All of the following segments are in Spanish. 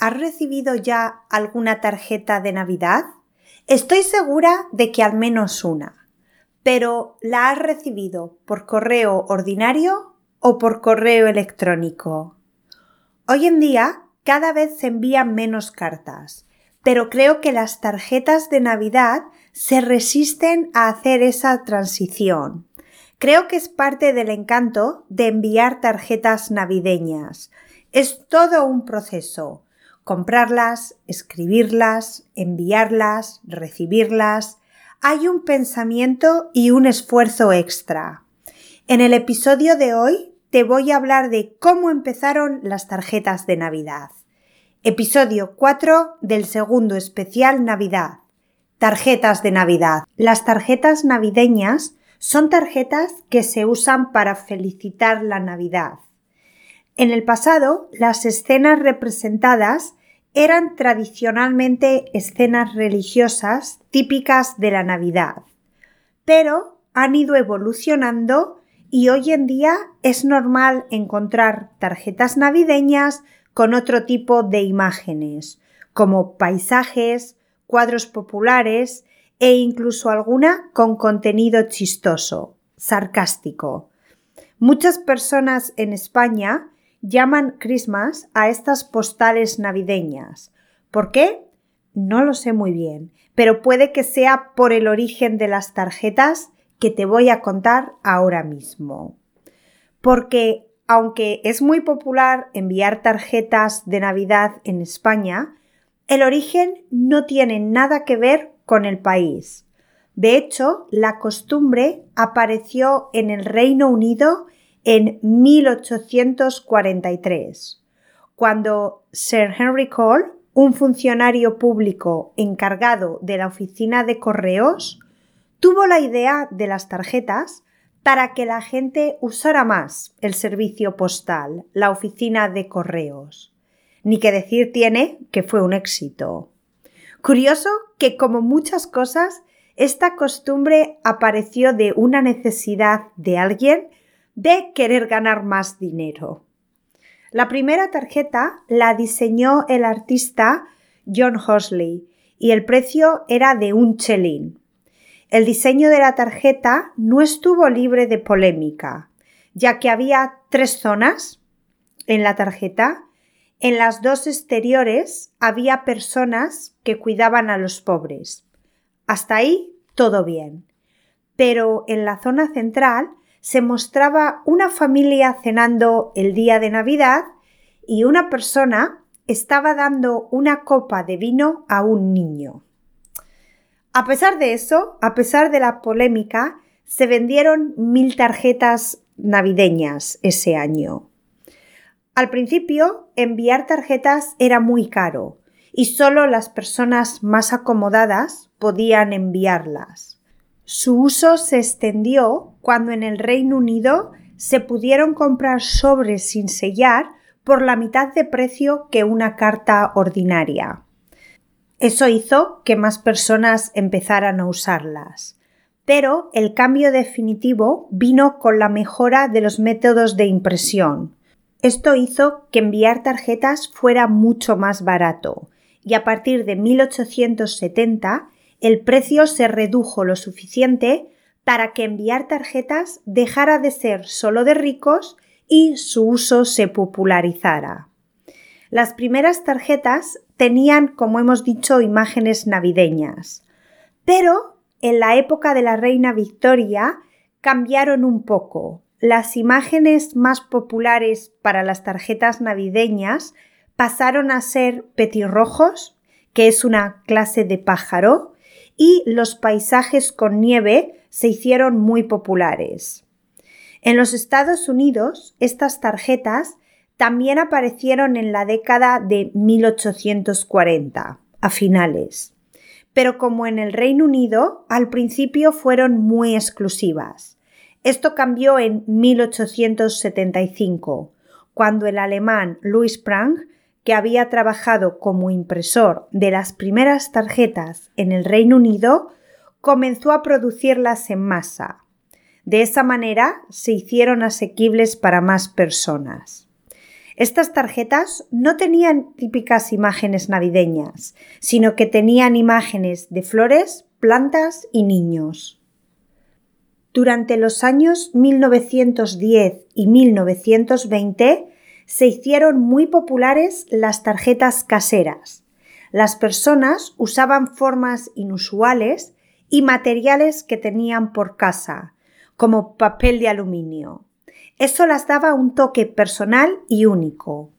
¿Has recibido ya alguna tarjeta de Navidad? Estoy segura de que al menos una. Pero ¿la has recibido por correo ordinario o por correo electrónico? Hoy en día cada vez se envían menos cartas, pero creo que las tarjetas de Navidad se resisten a hacer esa transición. Creo que es parte del encanto de enviar tarjetas navideñas. Es todo un proceso comprarlas, escribirlas, enviarlas, recibirlas. Hay un pensamiento y un esfuerzo extra. En el episodio de hoy te voy a hablar de cómo empezaron las tarjetas de Navidad. Episodio 4 del segundo especial Navidad. Tarjetas de Navidad. Las tarjetas navideñas son tarjetas que se usan para felicitar la Navidad. En el pasado, las escenas representadas eran tradicionalmente escenas religiosas típicas de la Navidad, pero han ido evolucionando y hoy en día es normal encontrar tarjetas navideñas con otro tipo de imágenes, como paisajes, cuadros populares e incluso alguna con contenido chistoso, sarcástico. Muchas personas en España llaman Christmas a estas postales navideñas. ¿Por qué? No lo sé muy bien, pero puede que sea por el origen de las tarjetas que te voy a contar ahora mismo. Porque aunque es muy popular enviar tarjetas de Navidad en España, el origen no tiene nada que ver con el país. De hecho, la costumbre apareció en el Reino Unido en 1843, cuando Sir Henry Cole, un funcionario público encargado de la oficina de correos, tuvo la idea de las tarjetas para que la gente usara más el servicio postal, la oficina de correos. Ni que decir tiene que fue un éxito. Curioso que, como muchas cosas, esta costumbre apareció de una necesidad de alguien de querer ganar más dinero. La primera tarjeta la diseñó el artista John Hosley y el precio era de un chelín. El diseño de la tarjeta no estuvo libre de polémica, ya que había tres zonas en la tarjeta. En las dos exteriores había personas que cuidaban a los pobres. Hasta ahí todo bien. Pero en la zona central se mostraba una familia cenando el día de Navidad y una persona estaba dando una copa de vino a un niño. A pesar de eso, a pesar de la polémica, se vendieron mil tarjetas navideñas ese año. Al principio, enviar tarjetas era muy caro y solo las personas más acomodadas podían enviarlas. Su uso se extendió cuando en el Reino Unido se pudieron comprar sobres sin sellar por la mitad de precio que una carta ordinaria. Eso hizo que más personas empezaran a usarlas. Pero el cambio definitivo vino con la mejora de los métodos de impresión. Esto hizo que enviar tarjetas fuera mucho más barato y a partir de 1870 el precio se redujo lo suficiente para que enviar tarjetas dejara de ser solo de ricos y su uso se popularizara. Las primeras tarjetas tenían, como hemos dicho, imágenes navideñas, pero en la época de la reina Victoria cambiaron un poco. Las imágenes más populares para las tarjetas navideñas pasaron a ser petirrojos, que es una clase de pájaro, y los paisajes con nieve se hicieron muy populares. En los Estados Unidos, estas tarjetas también aparecieron en la década de 1840, a finales. Pero como en el Reino Unido, al principio fueron muy exclusivas. Esto cambió en 1875, cuando el alemán Louis Prang que había trabajado como impresor de las primeras tarjetas en el Reino Unido, comenzó a producirlas en masa. De esa manera se hicieron asequibles para más personas. Estas tarjetas no tenían típicas imágenes navideñas, sino que tenían imágenes de flores, plantas y niños. Durante los años 1910 y 1920 se hicieron muy populares las tarjetas caseras. Las personas usaban formas inusuales y materiales que tenían por casa, como papel de aluminio. Eso las daba un toque personal y único.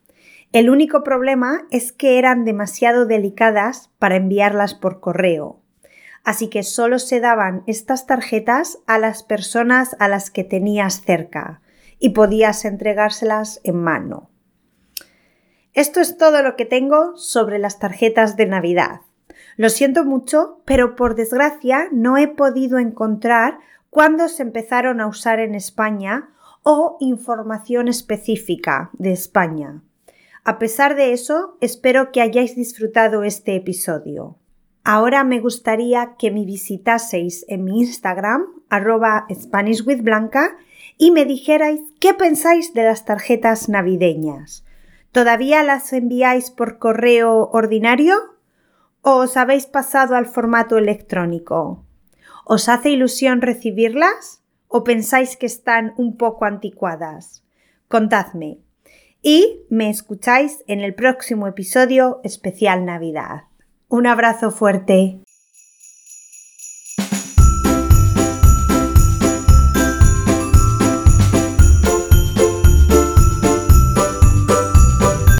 El único problema es que eran demasiado delicadas para enviarlas por correo. Así que solo se daban estas tarjetas a las personas a las que tenías cerca y podías entregárselas en mano. Esto es todo lo que tengo sobre las tarjetas de Navidad. Lo siento mucho, pero por desgracia no he podido encontrar cuándo se empezaron a usar en España o información específica de España. A pesar de eso, espero que hayáis disfrutado este episodio. Ahora me gustaría que me visitaseis en mi Instagram, arroba SpanishWithBlanca, y me dijerais qué pensáis de las tarjetas navideñas. ¿Todavía las enviáis por correo ordinario? ¿O os habéis pasado al formato electrónico? ¿Os hace ilusión recibirlas? ¿O pensáis que están un poco anticuadas? Contadme. Y me escucháis en el próximo episodio especial Navidad. Un abrazo fuerte.